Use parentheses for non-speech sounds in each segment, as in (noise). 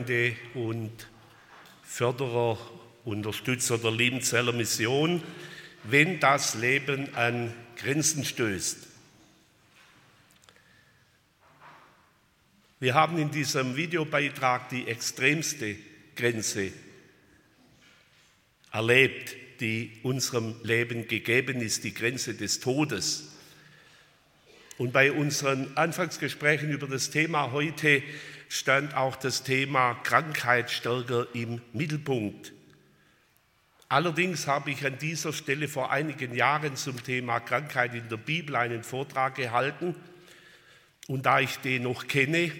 Freunde und Förderer, Unterstützer der Liebenzeller Mission, wenn das Leben an Grenzen stößt. Wir haben in diesem Videobeitrag die extremste Grenze erlebt, die unserem Leben gegeben ist, die Grenze des Todes. Und bei unseren Anfangsgesprächen über das Thema heute stand auch das Thema Krankheit stärker im Mittelpunkt. Allerdings habe ich an dieser Stelle vor einigen Jahren zum Thema Krankheit in der Bibel einen Vortrag gehalten. Und da ich den noch kenne,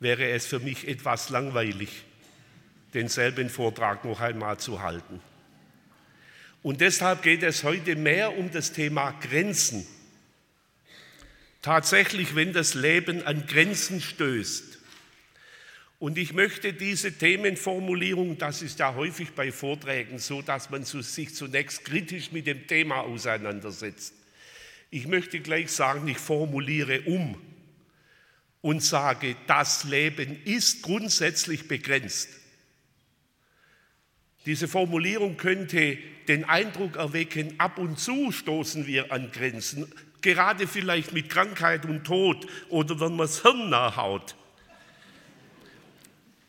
wäre es für mich etwas langweilig, denselben Vortrag noch einmal zu halten. Und deshalb geht es heute mehr um das Thema Grenzen. Tatsächlich, wenn das Leben an Grenzen stößt. Und ich möchte diese Themenformulierung, das ist ja häufig bei Vorträgen so, dass man sich zunächst kritisch mit dem Thema auseinandersetzt. Ich möchte gleich sagen, ich formuliere um und sage, das Leben ist grundsätzlich begrenzt. Diese Formulierung könnte den Eindruck erwecken, ab und zu stoßen wir an Grenzen, gerade vielleicht mit Krankheit und Tod oder wenn man das Hirn nachhaut.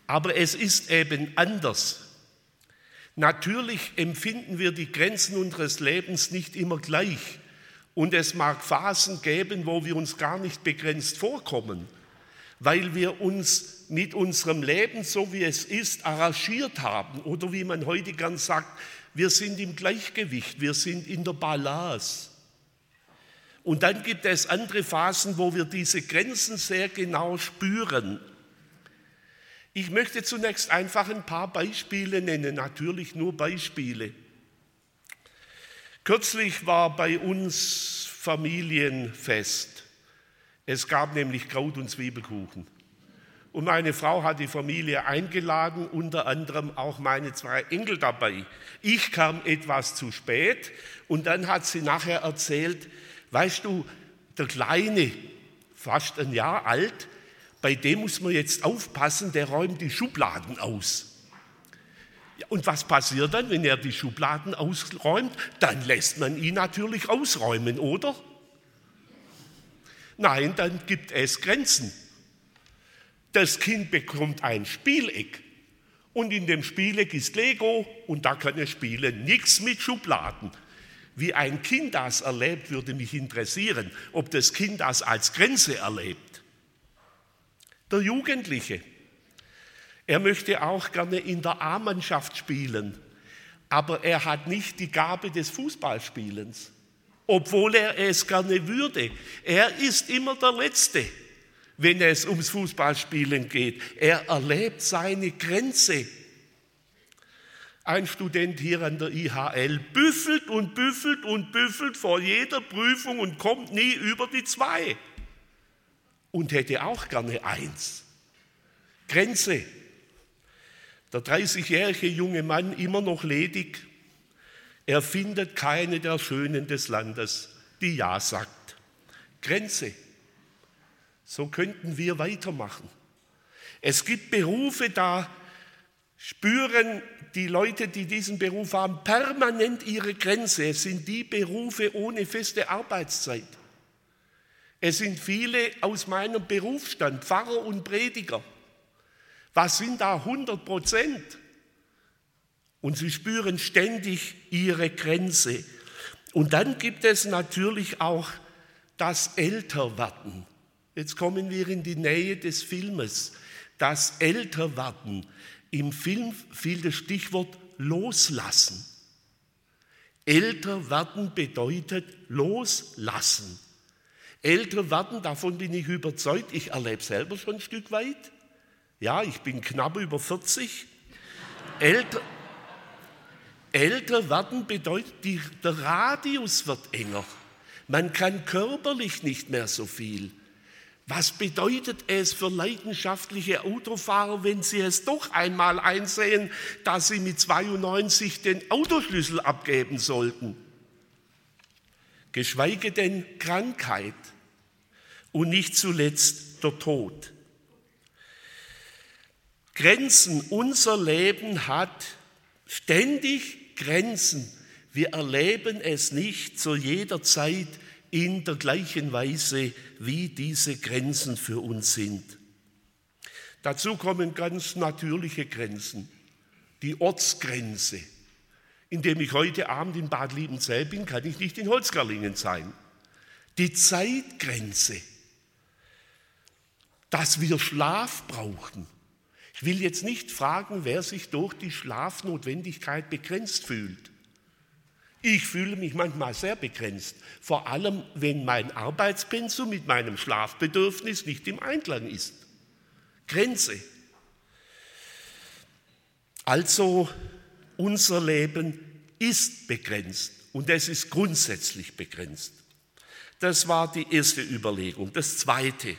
Aber es ist eben anders. Natürlich empfinden wir die Grenzen unseres Lebens nicht immer gleich. Und es mag Phasen geben, wo wir uns gar nicht begrenzt vorkommen, weil wir uns mit unserem Leben, so wie es ist, arrangiert haben. Oder wie man heute gern sagt, wir sind im Gleichgewicht, wir sind in der Balance. Und dann gibt es andere Phasen, wo wir diese Grenzen sehr genau spüren. Ich möchte zunächst einfach ein paar Beispiele nennen, natürlich nur Beispiele. Kürzlich war bei uns Familienfest. Es gab nämlich Kraut- und Zwiebelkuchen. Und meine Frau hat die Familie eingeladen, unter anderem auch meine zwei Enkel dabei. Ich kam etwas zu spät und dann hat sie nachher erzählt, weißt du, der Kleine, fast ein Jahr alt, bei dem muss man jetzt aufpassen, der räumt die Schubladen aus. Und was passiert dann, wenn er die Schubladen ausräumt? Dann lässt man ihn natürlich ausräumen, oder? Nein, dann gibt es Grenzen. Das Kind bekommt ein Spieleck und in dem Spieleck ist Lego und da kann er spielen. Nichts mit Schubladen. Wie ein Kind das erlebt, würde mich interessieren, ob das Kind das als Grenze erlebt. Der Jugendliche, er möchte auch gerne in der A-Mannschaft spielen, aber er hat nicht die Gabe des Fußballspielens, obwohl er es gerne würde. Er ist immer der Letzte, wenn es ums Fußballspielen geht. Er erlebt seine Grenze. Ein Student hier an der IHL büffelt und büffelt und büffelt vor jeder Prüfung und kommt nie über die zwei und hätte auch gerne eins. Grenze. Der 30-jährige junge Mann immer noch ledig. Er findet keine der Schönen des Landes, die Ja sagt. Grenze. So könnten wir weitermachen. Es gibt Berufe, da spüren die Leute, die diesen Beruf haben, permanent ihre Grenze. Es sind die Berufe ohne feste Arbeitszeit. Es sind viele aus meinem Berufsstand, Pfarrer und Prediger. Was sind da 100 Prozent? Und sie spüren ständig ihre Grenze. Und dann gibt es natürlich auch das Älterwerden. Jetzt kommen wir in die Nähe des Filmes. Das Älterwerden. Im Film fiel das Stichwort loslassen. Älter werden bedeutet loslassen. Älter werden, davon bin ich überzeugt, ich erlebe selber schon ein Stück weit. Ja, ich bin knapp über 40. Älter, älter werden bedeutet, die, der Radius wird enger. Man kann körperlich nicht mehr so viel. Was bedeutet es für leidenschaftliche Autofahrer, wenn sie es doch einmal einsehen, dass sie mit 92 den Autoschlüssel abgeben sollten? Geschweige denn Krankheit und nicht zuletzt der Tod. Grenzen, unser Leben hat ständig Grenzen. Wir erleben es nicht zu jeder Zeit in der gleichen Weise, wie diese Grenzen für uns sind. Dazu kommen ganz natürliche Grenzen. Die Ortsgrenze. Indem ich heute Abend in Bad Liebenzell bin, kann ich nicht in Holzgerlingen sein. Die Zeitgrenze, dass wir Schlaf brauchen. Ich will jetzt nicht fragen, wer sich durch die Schlafnotwendigkeit begrenzt fühlt. Ich fühle mich manchmal sehr begrenzt, vor allem wenn mein Arbeitspensum mit meinem Schlafbedürfnis nicht im Einklang ist. Grenze. Also unser Leben ist begrenzt und es ist grundsätzlich begrenzt. Das war die erste Überlegung. Das zweite.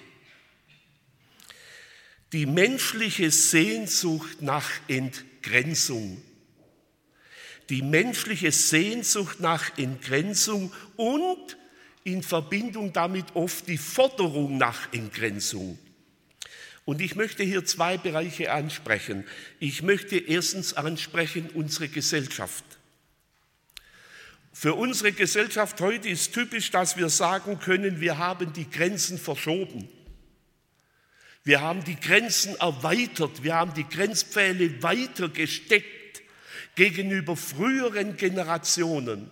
Die menschliche Sehnsucht nach Entgrenzung die menschliche Sehnsucht nach Entgrenzung und in Verbindung damit oft die Forderung nach Entgrenzung. Und ich möchte hier zwei Bereiche ansprechen. Ich möchte erstens ansprechen unsere Gesellschaft. Für unsere Gesellschaft heute ist typisch, dass wir sagen können, wir haben die Grenzen verschoben. Wir haben die Grenzen erweitert, wir haben die Grenzpfähle weiter gesteckt gegenüber früheren Generationen.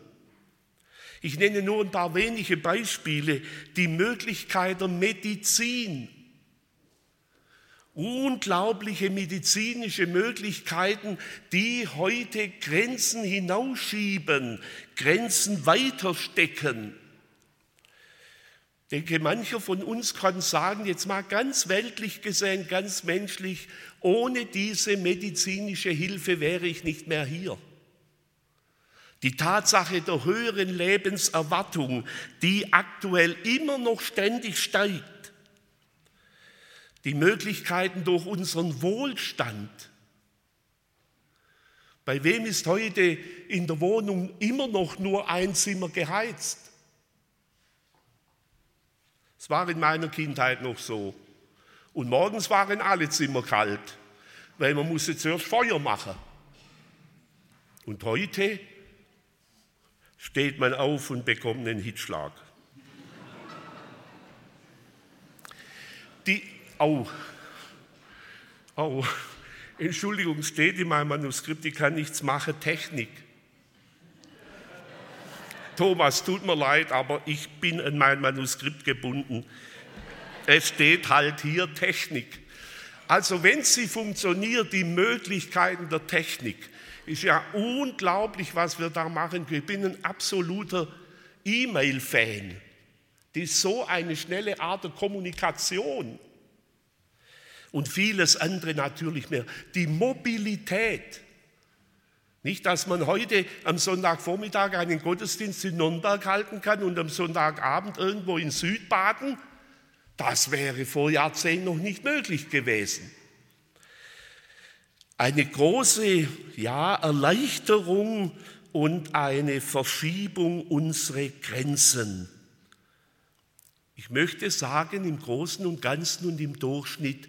Ich nenne nur ein paar wenige Beispiele. Die Möglichkeit der Medizin. Unglaubliche medizinische Möglichkeiten, die heute Grenzen hinausschieben, Grenzen weiterstecken. Ich denke, mancher von uns kann sagen, jetzt mal ganz weltlich gesehen, ganz menschlich, ohne diese medizinische Hilfe wäre ich nicht mehr hier. Die Tatsache der höheren Lebenserwartung, die aktuell immer noch ständig steigt, die Möglichkeiten durch unseren Wohlstand. Bei wem ist heute in der Wohnung immer noch nur ein Zimmer geheizt? Es war in meiner Kindheit noch so. Und morgens waren alle Zimmer kalt, weil man musste zuerst Feuer machen. Und heute steht man auf und bekommt einen Hitschlag. Die, au, au, Entschuldigung, steht in meinem Manuskript, ich kann nichts machen, Technik. Thomas, tut mir leid, aber ich bin an mein Manuskript gebunden. Es steht halt hier Technik. Also wenn sie funktioniert, die Möglichkeiten der Technik, ist ja unglaublich, was wir da machen. Ich bin ein absoluter E-Mail-Fan. Die ist so eine schnelle Art der Kommunikation. Und vieles andere natürlich mehr. Die Mobilität. Nicht, dass man heute am Sonntagvormittag einen Gottesdienst in Nürnberg halten kann und am Sonntagabend irgendwo in Südbaden. Das wäre vor Jahrzehnten noch nicht möglich gewesen. Eine große ja, Erleichterung und eine Verschiebung unserer Grenzen. Ich möchte sagen, im Großen und Ganzen und im Durchschnitt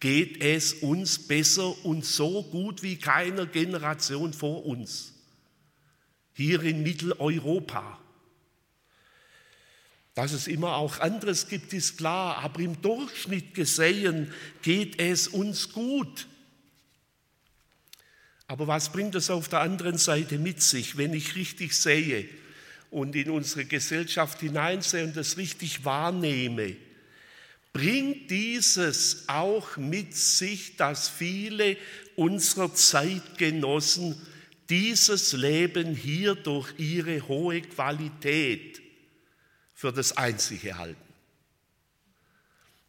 geht es uns besser und so gut wie keiner Generation vor uns. Hier in Mitteleuropa. Dass es immer auch anderes gibt, ist klar, aber im Durchschnitt gesehen geht es uns gut. Aber was bringt es auf der anderen Seite mit sich, wenn ich richtig sehe und in unsere Gesellschaft hineinsehe und das richtig wahrnehme? Bringt dieses auch mit sich, dass viele unserer Zeitgenossen dieses Leben hier durch ihre hohe Qualität für das Einzige halten.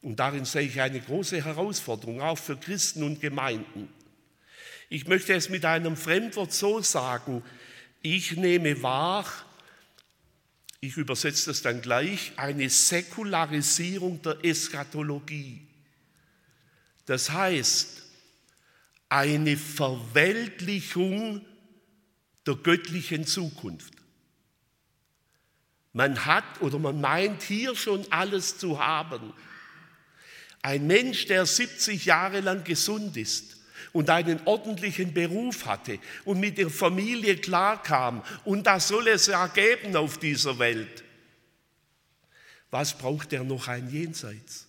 Und darin sehe ich eine große Herausforderung, auch für Christen und Gemeinden. Ich möchte es mit einem Fremdwort so sagen, ich nehme wahr, ich übersetze das dann gleich, eine Säkularisierung der Eschatologie. Das heißt, eine Verweltlichung der göttlichen Zukunft. Man hat oder man meint hier schon alles zu haben. Ein Mensch, der 70 Jahre lang gesund ist und einen ordentlichen Beruf hatte und mit der Familie klarkam und das soll es ergeben auf dieser Welt. Was braucht er noch ein Jenseits?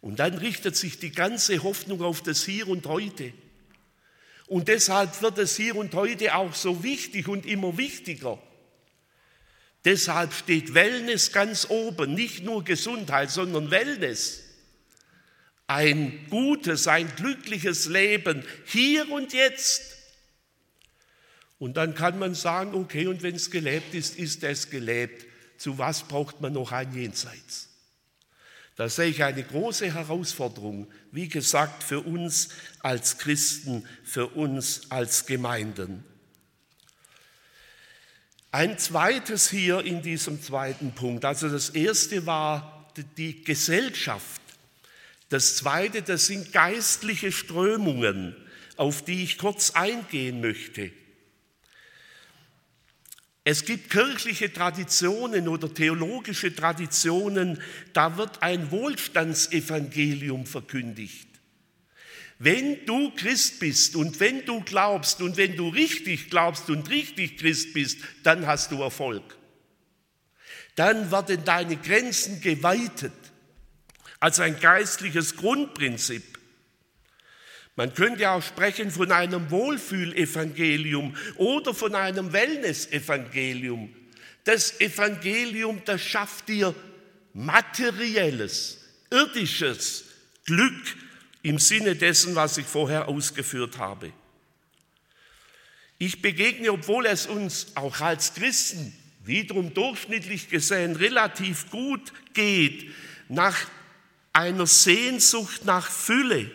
Und dann richtet sich die ganze Hoffnung auf das Hier und heute. Und deshalb wird es hier und heute auch so wichtig und immer wichtiger. Deshalb steht Wellness ganz oben, nicht nur Gesundheit, sondern Wellness. Ein gutes, ein glückliches Leben hier und jetzt. Und dann kann man sagen, okay, und wenn es gelebt ist, ist es gelebt. Zu was braucht man noch ein Jenseits? Da sehe ich eine große Herausforderung, wie gesagt, für uns als Christen, für uns als Gemeinden. Ein zweites hier in diesem zweiten Punkt, also das erste war die Gesellschaft, das zweite, das sind geistliche Strömungen, auf die ich kurz eingehen möchte. Es gibt kirchliche Traditionen oder theologische Traditionen, da wird ein Wohlstandsevangelium verkündigt. Wenn du Christ bist und wenn du glaubst und wenn du richtig glaubst und richtig Christ bist, dann hast du Erfolg. Dann werden deine Grenzen geweitet als ein geistliches Grundprinzip. Man könnte auch sprechen von einem Wohlfühlevangelium oder von einem Wellness-Evangelium. Das Evangelium, das schafft dir materielles, irdisches Glück im Sinne dessen, was ich vorher ausgeführt habe. Ich begegne, obwohl es uns auch als Christen wiederum durchschnittlich gesehen relativ gut geht, nach einer Sehnsucht nach Fülle,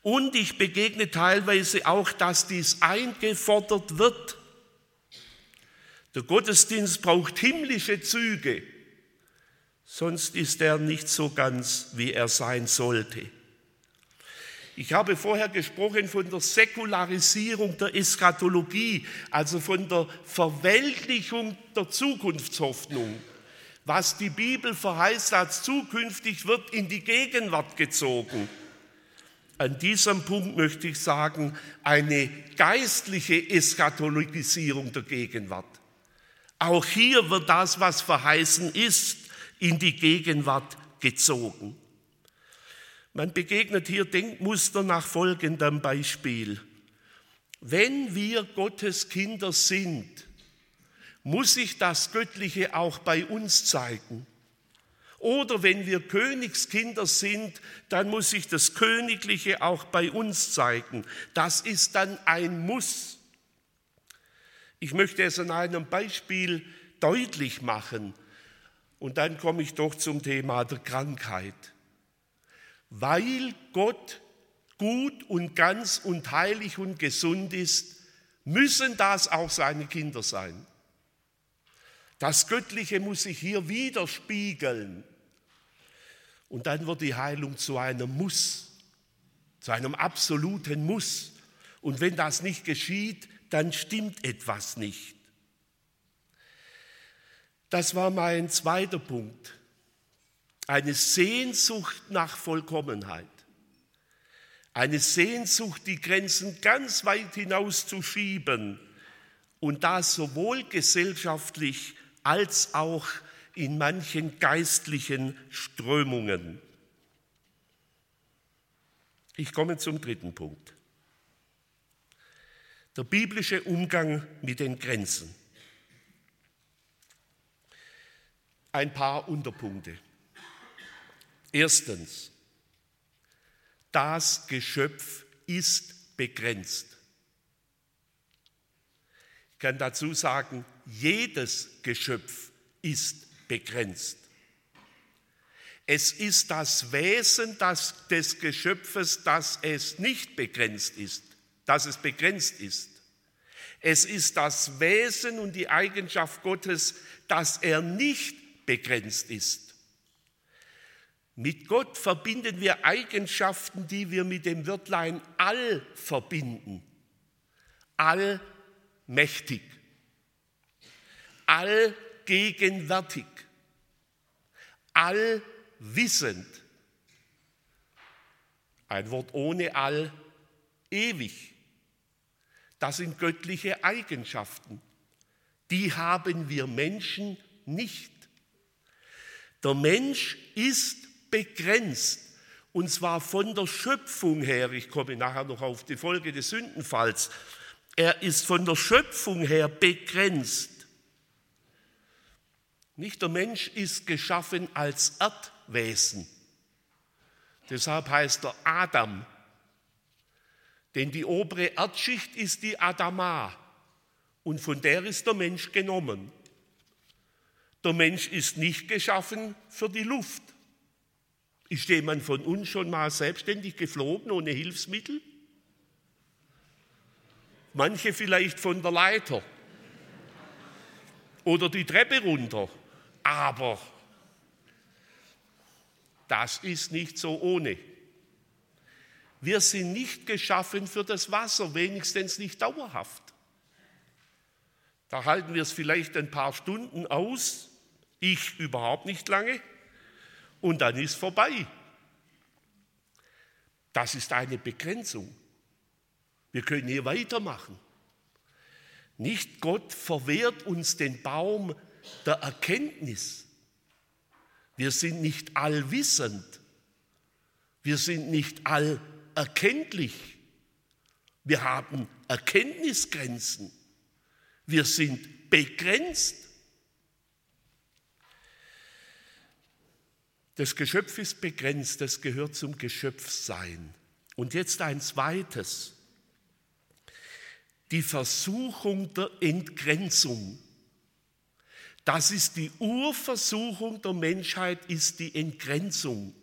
und ich begegne teilweise auch, dass dies eingefordert wird. Der Gottesdienst braucht himmlische Züge, sonst ist er nicht so ganz, wie er sein sollte. Ich habe vorher gesprochen von der Säkularisierung der Eschatologie, also von der Verweltlichung der Zukunftshoffnung. Was die Bibel verheißt als zukünftig, wird in die Gegenwart gezogen an diesem Punkt möchte ich sagen, eine geistliche Eschatologisierung der Gegenwart. Auch hier wird das, was verheißen ist, in die Gegenwart gezogen. Man begegnet hier Denkmuster nach folgendem Beispiel. Wenn wir Gottes Kinder sind, muss sich das Göttliche auch bei uns zeigen. Oder wenn wir Königskinder sind, dann muss sich das Königliche auch bei uns zeigen. Das ist dann ein Muss. Ich möchte es an einem Beispiel deutlich machen. Und dann komme ich doch zum Thema der Krankheit. Weil Gott gut und ganz und heilig und gesund ist, müssen das auch seine Kinder sein. Das Göttliche muss sich hier widerspiegeln. Und dann wird die Heilung zu einem Muss, zu einem absoluten Muss. Und wenn das nicht geschieht, dann stimmt etwas nicht. Das war mein zweiter Punkt. Eine Sehnsucht nach Vollkommenheit. Eine Sehnsucht, die Grenzen ganz weit hinaus zu schieben und das sowohl gesellschaftlich als auch in manchen geistlichen Strömungen. Ich komme zum dritten Punkt. Der biblische Umgang mit den Grenzen. Ein paar Unterpunkte. Erstens, das Geschöpf ist begrenzt. Ich kann dazu sagen, jedes Geschöpf ist begrenzt. Es ist das Wesen das, des Geschöpfes, dass es nicht begrenzt ist, dass es begrenzt ist. Es ist das Wesen und die Eigenschaft Gottes, dass er nicht begrenzt ist. Mit Gott verbinden wir Eigenschaften, die wir mit dem Wörtlein all verbinden. Allmächtig, allgegenwärtig, allwissend. Ein Wort ohne all, ewig. Das sind göttliche Eigenschaften. Die haben wir Menschen nicht. Der Mensch ist begrenzt. Und zwar von der Schöpfung her. Ich komme nachher noch auf die Folge des Sündenfalls. Er ist von der Schöpfung her begrenzt. Nicht der Mensch ist geschaffen als Erdwesen. Deshalb heißt er Adam. Denn die obere Erdschicht ist die Adama. Und von der ist der Mensch genommen. Der Mensch ist nicht geschaffen für die Luft. Ist jemand von uns schon mal selbstständig geflogen ohne Hilfsmittel? Manche vielleicht von der Leiter oder die Treppe runter. Aber das ist nicht so ohne. Wir sind nicht geschaffen für das Wasser, wenigstens nicht dauerhaft. Da halten wir es vielleicht ein paar Stunden aus, ich überhaupt nicht lange, und dann ist vorbei. Das ist eine Begrenzung. Wir können hier weitermachen. Nicht Gott verwehrt uns den Baum der Erkenntnis. Wir sind nicht allwissend. Wir sind nicht allerkenntlich. Wir haben Erkenntnisgrenzen. Wir sind begrenzt. Das Geschöpf ist begrenzt, das gehört zum Geschöpfsein. Und jetzt ein zweites. Die Versuchung der Entgrenzung. Das ist die Urversuchung der Menschheit, ist die Entgrenzung,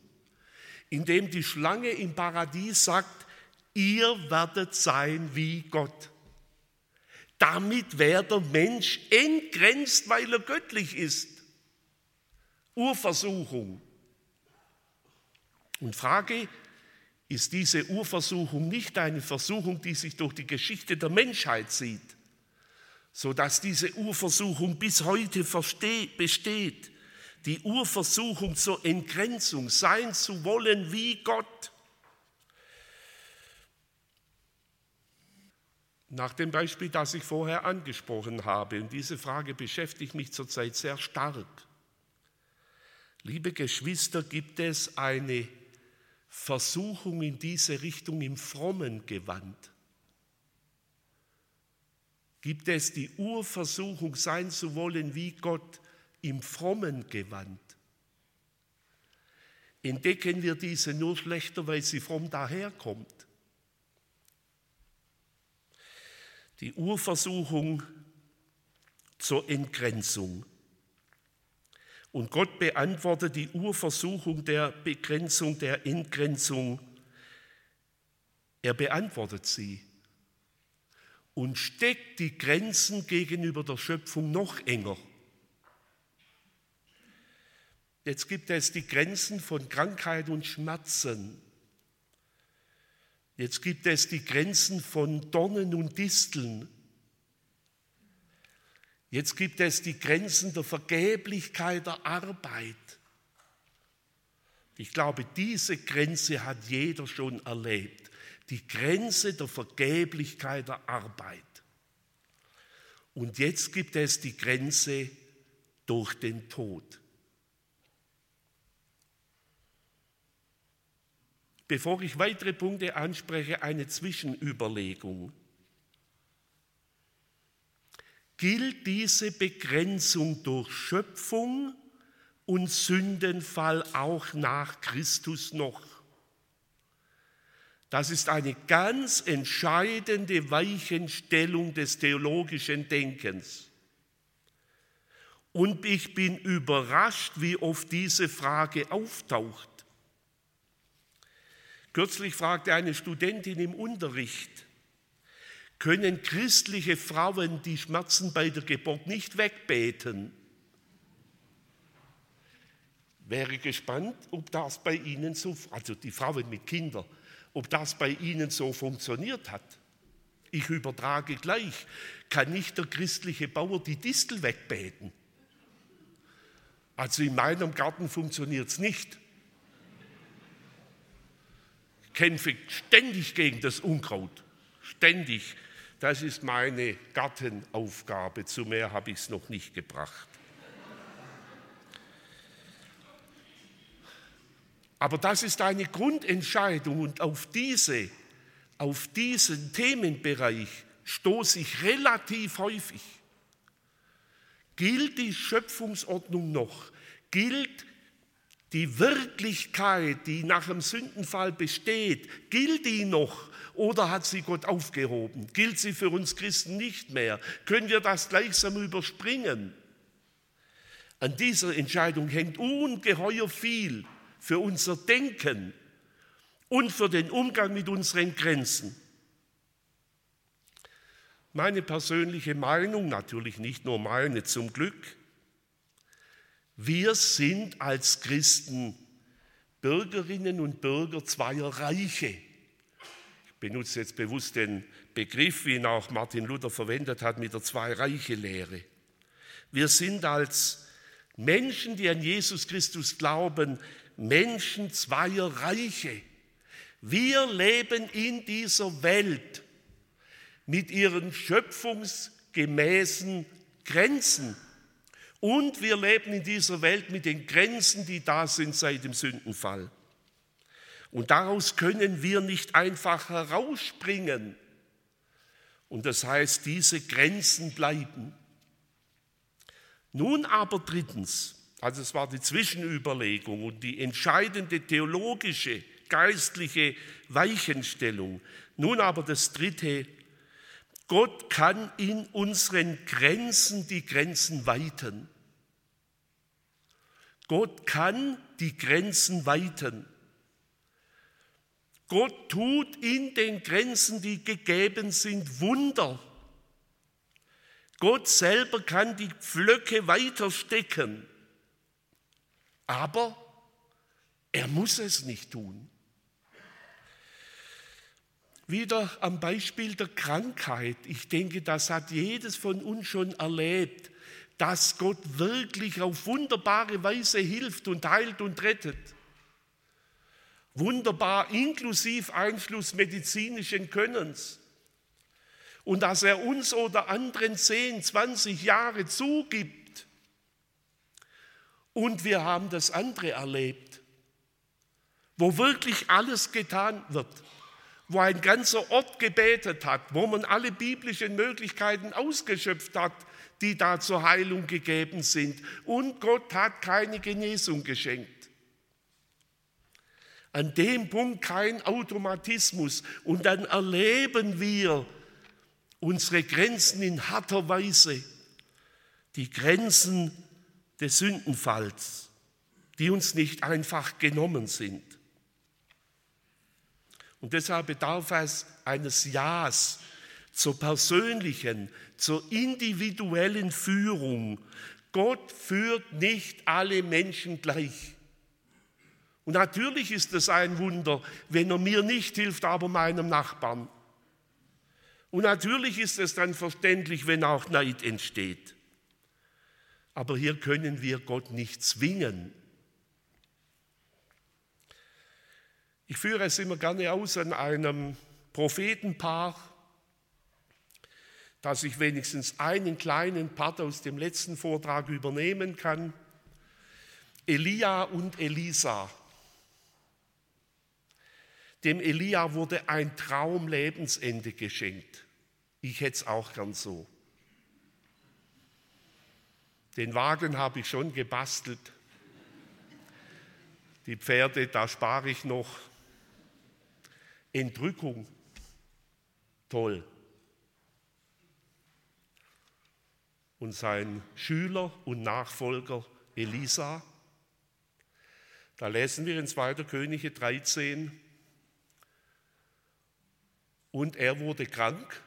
indem die Schlange im Paradies sagt, ihr werdet sein wie Gott. Damit wäre der Mensch entgrenzt, weil er göttlich ist. Urversuchung. Und Frage, ist diese Urversuchung nicht eine Versuchung, die sich durch die Geschichte der Menschheit zieht? Sodass diese Urversuchung bis heute besteht. Die Urversuchung zur Entgrenzung, sein zu wollen wie Gott. Nach dem Beispiel, das ich vorher angesprochen habe, und diese Frage beschäftigt mich zurzeit sehr stark. Liebe Geschwister, gibt es eine Versuchung in diese Richtung im frommen Gewand? Gibt es die Urversuchung, sein zu wollen wie Gott im frommen Gewand. Entdecken wir diese nur schlechter, weil sie fromm daherkommt. Die Urversuchung zur Entgrenzung. Und Gott beantwortet die Urversuchung der Begrenzung, der Entgrenzung. Er beantwortet sie und steckt die Grenzen gegenüber der Schöpfung noch enger. Jetzt gibt es die Grenzen von Krankheit und Schmerzen. Jetzt gibt es die Grenzen von Dornen und Disteln. Jetzt gibt es die Grenzen der Vergeblichkeit der Arbeit. Ich glaube, diese Grenze hat jeder schon erlebt die Grenze der Vergeblichkeit der Arbeit. Und jetzt gibt es die Grenze durch den Tod. Bevor ich weitere Punkte anspreche, eine Zwischenüberlegung. Gilt diese Begrenzung durch Schöpfung und Sündenfall auch nach Christus noch? Das ist eine ganz entscheidende Weichenstellung des theologischen Denkens. Und ich bin überrascht, wie oft diese Frage auftaucht. Kürzlich fragte eine Studentin im Unterricht, können christliche Frauen die Schmerzen bei der Geburt nicht wegbeten? Wäre gespannt, ob das bei Ihnen so, also die Frauen mit Kindern, ob das bei Ihnen so funktioniert hat. Ich übertrage gleich, kann nicht der christliche Bauer die Distel wegbeten? Also in meinem Garten funktioniert es nicht. Ich kämpfe ständig gegen das Unkraut, ständig. Das ist meine Gartenaufgabe, zu mehr habe ich es noch nicht gebracht. Aber das ist eine Grundentscheidung und auf, diese, auf diesen Themenbereich stoße ich relativ häufig. Gilt die Schöpfungsordnung noch? Gilt die Wirklichkeit, die nach dem Sündenfall besteht, gilt die noch oder hat sie Gott aufgehoben? Gilt sie für uns Christen nicht mehr? Können wir das gleichsam überspringen? An dieser Entscheidung hängt ungeheuer viel für unser Denken und für den Umgang mit unseren Grenzen. Meine persönliche Meinung, natürlich nicht nur meine zum Glück, wir sind als Christen Bürgerinnen und Bürger zweier Reiche. Ich benutze jetzt bewusst den Begriff, wie ihn auch Martin Luther verwendet hat, mit der Zwei-Reiche-Lehre. Wir sind als Menschen, die an Jesus Christus glauben, Menschen zweier Reiche. Wir leben in dieser Welt mit ihren schöpfungsgemäßen Grenzen. Und wir leben in dieser Welt mit den Grenzen, die da sind seit dem Sündenfall. Und daraus können wir nicht einfach herausspringen. Und das heißt, diese Grenzen bleiben. Nun aber drittens, also es war die Zwischenüberlegung und die entscheidende theologische, geistliche Weichenstellung. Nun aber das dritte, Gott kann in unseren Grenzen die Grenzen weiten. Gott kann die Grenzen weiten. Gott tut in den Grenzen, die gegeben sind, Wunder. Gott selber kann die Pflöcke weiterstecken, aber er muss es nicht tun. Wieder am Beispiel der Krankheit. Ich denke, das hat jedes von uns schon erlebt, dass Gott wirklich auf wunderbare Weise hilft und heilt und rettet. Wunderbar, inklusive Einfluss medizinischen Könnens. Und dass er uns oder anderen 10, 20 Jahre zugibt. Und wir haben das andere erlebt, wo wirklich alles getan wird wo ein ganzer Ort gebetet hat, wo man alle biblischen Möglichkeiten ausgeschöpft hat, die da zur Heilung gegeben sind. Und Gott hat keine Genesung geschenkt. An dem Punkt kein Automatismus. Und dann erleben wir unsere Grenzen in harter Weise. Die Grenzen des Sündenfalls, die uns nicht einfach genommen sind. Und deshalb bedarf es eines Ja's zur persönlichen, zur individuellen Führung. Gott führt nicht alle Menschen gleich. Und natürlich ist es ein Wunder, wenn er mir nicht hilft, aber meinem Nachbarn. Und natürlich ist es dann verständlich, wenn auch Neid entsteht. Aber hier können wir Gott nicht zwingen. Ich führe es immer gerne aus an einem Prophetenpaar, dass ich wenigstens einen kleinen Part aus dem letzten Vortrag übernehmen kann. Elia und Elisa. Dem Elia wurde ein Traumlebensende geschenkt. Ich hätte es auch gern so. Den Wagen habe ich schon gebastelt. Die Pferde, da spare ich noch. Entrückung, toll. und sein Schüler und Nachfolger Elisa. Da lesen wir in 2. Könige 13, und er wurde krank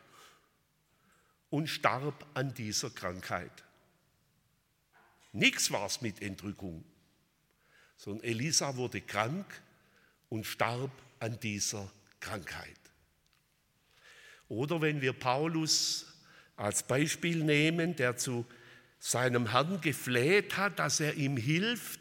und starb an dieser Krankheit. Nichts war es mit Entrückung, sondern Elisa wurde krank und starb an dieser Krankheit. Oder wenn wir Paulus als Beispiel nehmen, der zu seinem Herrn gefleht hat, dass er ihm hilft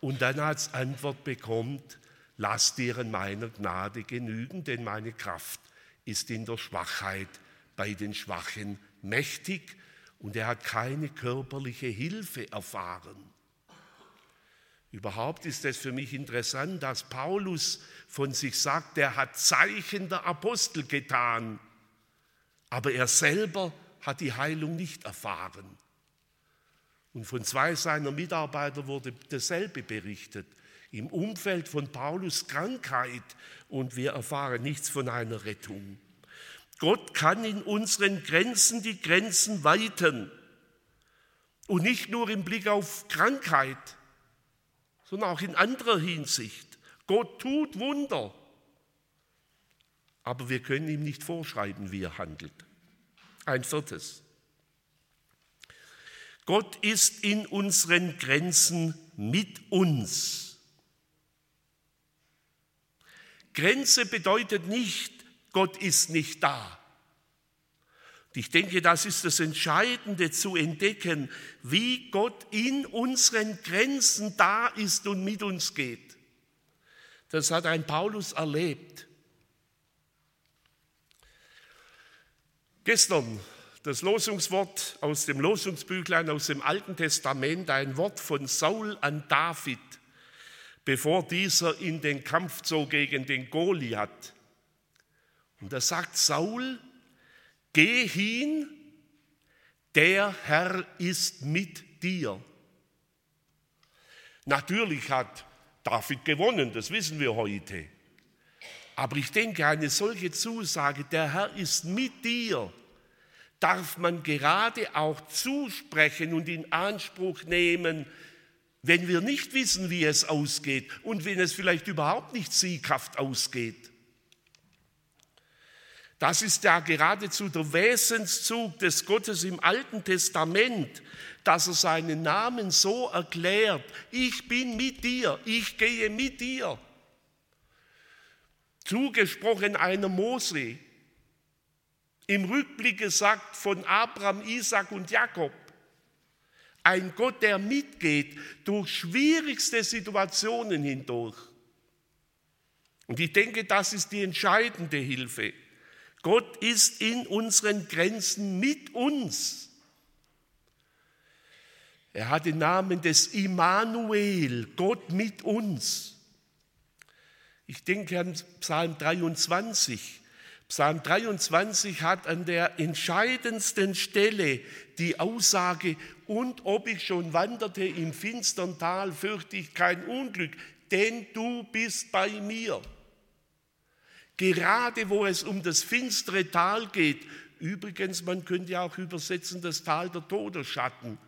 und dann als Antwort bekommt, lass dir in meiner Gnade genügen, denn meine Kraft ist in der Schwachheit bei den Schwachen mächtig und er hat keine körperliche Hilfe erfahren. Überhaupt ist es für mich interessant, dass Paulus von sich sagt, er hat Zeichen der Apostel getan, aber er selber hat die Heilung nicht erfahren. Und von zwei seiner Mitarbeiter wurde dasselbe berichtet. Im Umfeld von Paulus Krankheit und wir erfahren nichts von einer Rettung. Gott kann in unseren Grenzen die Grenzen weiten. Und nicht nur im Blick auf Krankheit, sondern auch in anderer Hinsicht. Gott tut Wunder. Aber wir können ihm nicht vorschreiben, wie er handelt. Ein viertes. Gott ist in unseren Grenzen mit uns. Grenze bedeutet nicht, Gott ist nicht da. Ich denke, das ist das Entscheidende zu entdecken, wie Gott in unseren Grenzen da ist und mit uns geht. Das hat ein Paulus erlebt. Gestern das Losungswort aus dem Losungsbüchlein aus dem Alten Testament, ein Wort von Saul an David, bevor dieser in den Kampf zog gegen den Goliath. Und da sagt Saul, geh hin, der Herr ist mit dir. Natürlich hat David gewonnen, das wissen wir heute. Aber ich denke, eine solche Zusage, der Herr ist mit dir, darf man gerade auch zusprechen und in Anspruch nehmen, wenn wir nicht wissen, wie es ausgeht und wenn es vielleicht überhaupt nicht sieghaft ausgeht. Das ist ja geradezu der Wesenszug des Gottes im Alten Testament, dass er seinen Namen so erklärt, ich bin mit dir, ich gehe mit dir. Zugesprochen einer Mose, im Rückblick gesagt von Abraham, Isaac und Jakob. Ein Gott, der mitgeht durch schwierigste Situationen hindurch. Und ich denke, das ist die entscheidende Hilfe. Gott ist in unseren Grenzen mit uns. Er hat den Namen des Immanuel, Gott mit uns. Ich denke an Psalm 23. Psalm 23 hat an der entscheidendsten Stelle die Aussage, und ob ich schon wanderte im finstern Tal, fürchte ich kein Unglück, denn du bist bei mir. Gerade wo es um das finstere Tal geht, übrigens, man könnte ja auch übersetzen, das Tal der Todesschatten,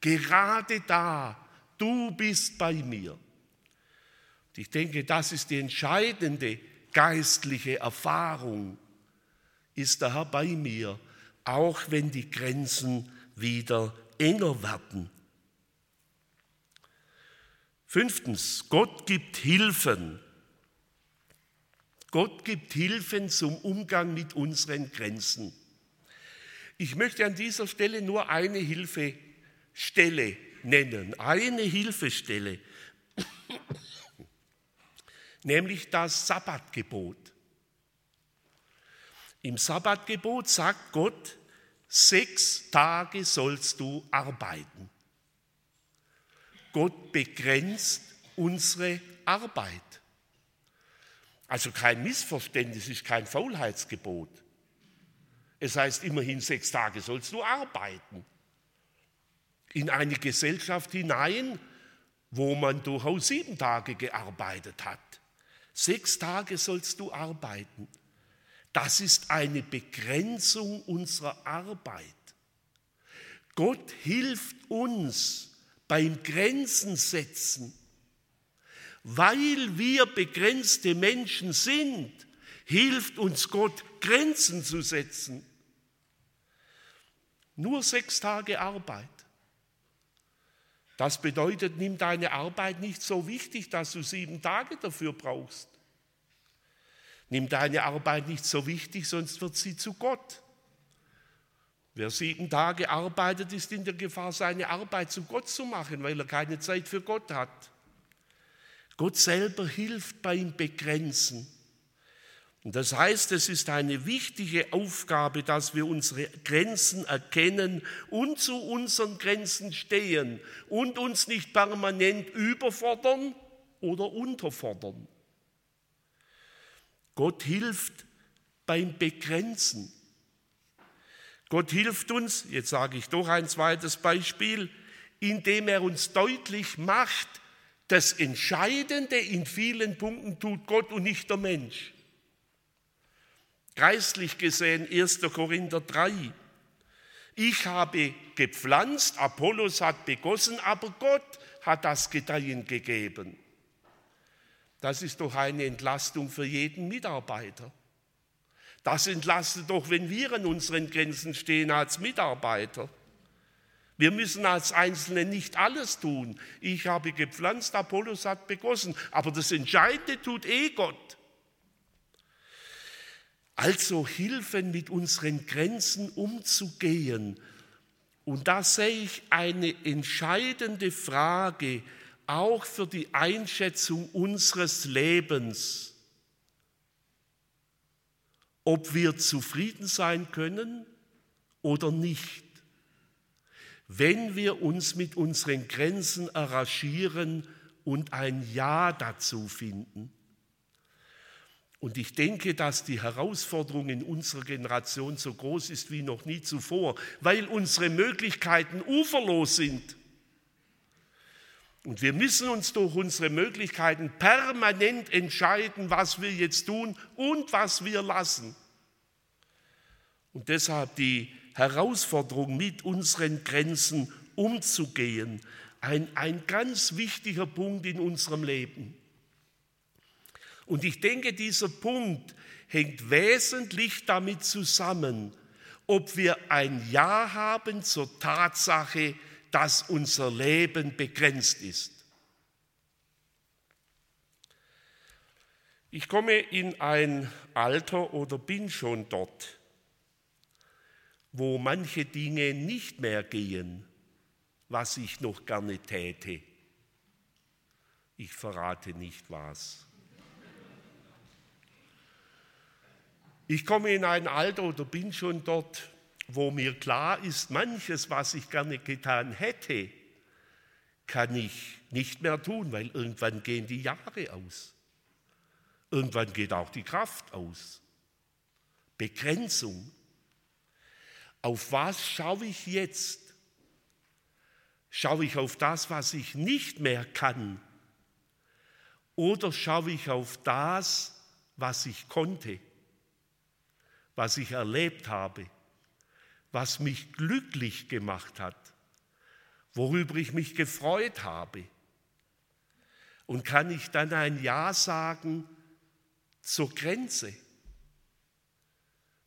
gerade da, du bist bei mir. Und ich denke, das ist die entscheidende geistliche Erfahrung. Ist der Herr bei mir, auch wenn die Grenzen wieder enger werden. Fünftens, Gott gibt Hilfen. Gott gibt Hilfen zum Umgang mit unseren Grenzen. Ich möchte an dieser Stelle nur eine Hilfestelle nennen, eine Hilfestelle, (coughs) nämlich das Sabbatgebot. Im Sabbatgebot sagt Gott, sechs Tage sollst du arbeiten. Gott begrenzt unsere Arbeit. Also kein Missverständnis, ist kein Faulheitsgebot. Es heißt immerhin, sechs Tage sollst du arbeiten. In eine Gesellschaft hinein, wo man durchaus sieben Tage gearbeitet hat. Sechs Tage sollst du arbeiten. Das ist eine Begrenzung unserer Arbeit. Gott hilft uns beim Grenzen setzen. Weil wir begrenzte Menschen sind, hilft uns Gott, Grenzen zu setzen. Nur sechs Tage Arbeit. Das bedeutet, nimm deine Arbeit nicht so wichtig, dass du sieben Tage dafür brauchst. Nimm deine Arbeit nicht so wichtig, sonst wird sie zu Gott. Wer sieben Tage arbeitet, ist in der Gefahr, seine Arbeit zu Gott zu machen, weil er keine Zeit für Gott hat. Gott selber hilft beim Begrenzen. Und das heißt, es ist eine wichtige Aufgabe, dass wir unsere Grenzen erkennen und zu unseren Grenzen stehen und uns nicht permanent überfordern oder unterfordern. Gott hilft beim Begrenzen. Gott hilft uns, jetzt sage ich doch ein zweites Beispiel, indem er uns deutlich macht, das Entscheidende in vielen Punkten tut Gott und nicht der Mensch. Geistlich gesehen 1. Korinther 3. Ich habe gepflanzt, Apollos hat begossen, aber Gott hat das Gedeihen gegeben. Das ist doch eine Entlastung für jeden Mitarbeiter. Das entlastet doch, wenn wir an unseren Grenzen stehen als Mitarbeiter. Wir müssen als Einzelne nicht alles tun. Ich habe gepflanzt, Apollos hat begossen, aber das Entscheidende tut eh Gott. Also Hilfen mit unseren Grenzen umzugehen. Und da sehe ich eine entscheidende Frage, auch für die Einschätzung unseres Lebens ob wir zufrieden sein können oder nicht, wenn wir uns mit unseren Grenzen arrangieren und ein Ja dazu finden. Und ich denke, dass die Herausforderung in unserer Generation so groß ist wie noch nie zuvor, weil unsere Möglichkeiten uferlos sind. Und wir müssen uns durch unsere Möglichkeiten permanent entscheiden, was wir jetzt tun und was wir lassen. Und deshalb die Herausforderung, mit unseren Grenzen umzugehen, ein, ein ganz wichtiger Punkt in unserem Leben. Und ich denke, dieser Punkt hängt wesentlich damit zusammen, ob wir ein Ja haben zur Tatsache, dass unser Leben begrenzt ist. Ich komme in ein Alter oder bin schon dort, wo manche Dinge nicht mehr gehen, was ich noch gerne täte. Ich verrate nicht was. Ich komme in ein Alter oder bin schon dort, wo mir klar ist, manches, was ich gerne getan hätte, kann ich nicht mehr tun, weil irgendwann gehen die Jahre aus. Irgendwann geht auch die Kraft aus. Begrenzung. Auf was schaue ich jetzt? Schaue ich auf das, was ich nicht mehr kann? Oder schaue ich auf das, was ich konnte, was ich erlebt habe? was mich glücklich gemacht hat, worüber ich mich gefreut habe. Und kann ich dann ein Ja sagen zur Grenze?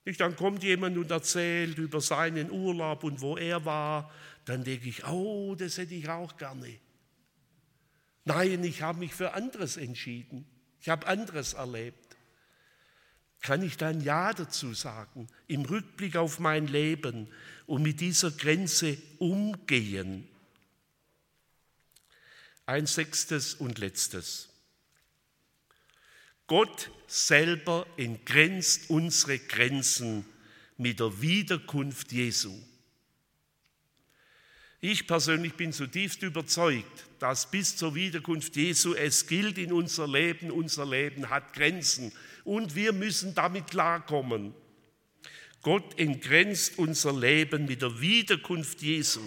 Nicht, dann kommt jemand und erzählt über seinen Urlaub und wo er war, dann denke ich, oh, das hätte ich auch gerne. Nein, ich habe mich für anderes entschieden. Ich habe anderes erlebt kann ich dann Ja dazu sagen, im Rückblick auf mein Leben und mit dieser Grenze umgehen. Ein sechstes und letztes. Gott selber entgrenzt unsere Grenzen mit der Wiederkunft Jesu. Ich persönlich bin zutiefst überzeugt, dass bis zur Wiederkunft Jesu es gilt in unser Leben, unser Leben hat Grenzen und wir müssen damit klarkommen. Gott entgrenzt unser Leben mit der Wiederkunft Jesu.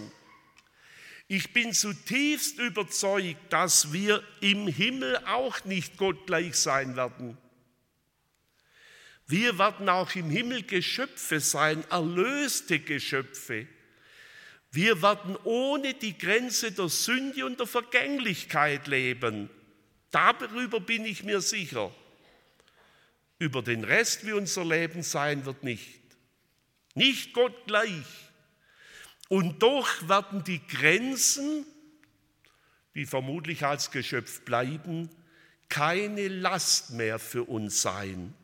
Ich bin zutiefst überzeugt, dass wir im Himmel auch nicht Gott gleich sein werden. Wir werden auch im Himmel Geschöpfe sein, erlöste Geschöpfe. Wir werden ohne die Grenze der Sünde und der Vergänglichkeit leben. Darüber bin ich mir sicher. Über den Rest, wie unser Leben sein wird, nicht. Nicht Gott gleich. Und doch werden die Grenzen, die vermutlich als Geschöpf bleiben, keine Last mehr für uns sein.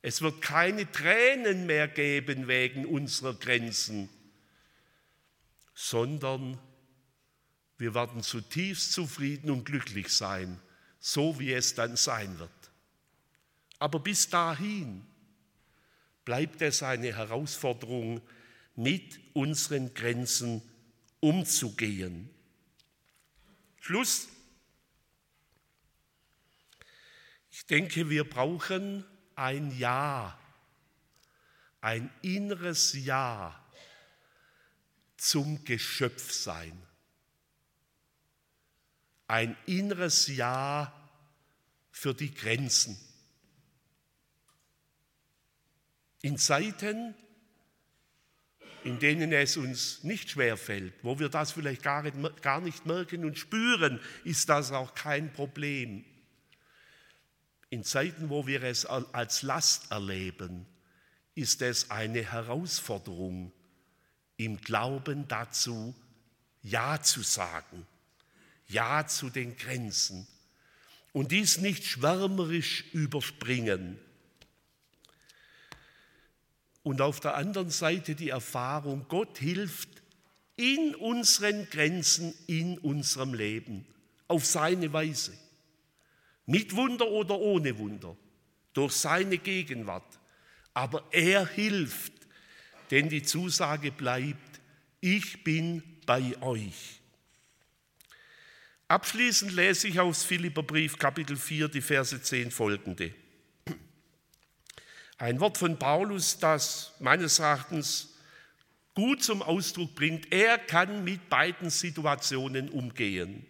Es wird keine Tränen mehr geben wegen unserer Grenzen, sondern wir werden zutiefst zufrieden und glücklich sein, so wie es dann sein wird. Aber bis dahin bleibt es eine Herausforderung, mit unseren Grenzen umzugehen. Schluss. Ich denke, wir brauchen ein Ja, ein inneres Ja zum Geschöpfsein. Ein inneres Ja für die Grenzen. In Zeiten, in denen es uns nicht schwer fällt, wo wir das vielleicht gar nicht, gar nicht merken und spüren, ist das auch kein Problem. In Zeiten, wo wir es als Last erleben, ist es eine Herausforderung, im Glauben dazu Ja zu sagen, Ja zu den Grenzen und dies nicht schwärmerisch überspringen und auf der anderen Seite die Erfahrung, Gott hilft in unseren Grenzen, in unserem Leben, auf seine Weise, mit Wunder oder ohne Wunder, durch seine Gegenwart. Aber er hilft, denn die Zusage bleibt, ich bin bei euch. Abschließend lese ich aus Philipperbrief Kapitel 4 die Verse 10 folgende. Ein Wort von Paulus, das meines Erachtens gut zum Ausdruck bringt, er kann mit beiden Situationen umgehen.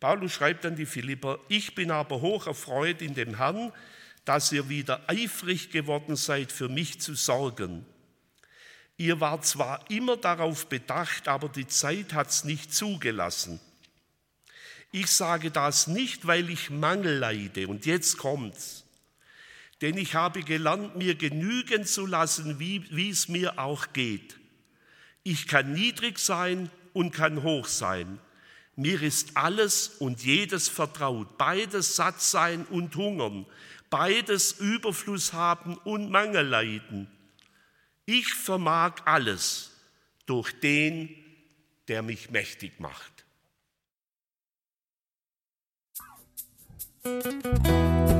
Paulus schreibt an die Philipper, ich bin aber hoch erfreut in dem Herrn, dass ihr wieder eifrig geworden seid, für mich zu sorgen. Ihr wart zwar immer darauf bedacht, aber die Zeit hat es nicht zugelassen. Ich sage das nicht, weil ich Mangel leide, und jetzt kommt's denn ich habe gelernt, mir genügen zu lassen, wie, es mir auch geht. Ich kann niedrig sein und kann hoch sein. Mir ist alles und jedes vertraut, beides satt sein und hungern, beides Überfluss haben und Mangel leiden. Ich vermag alles durch den, der mich mächtig macht.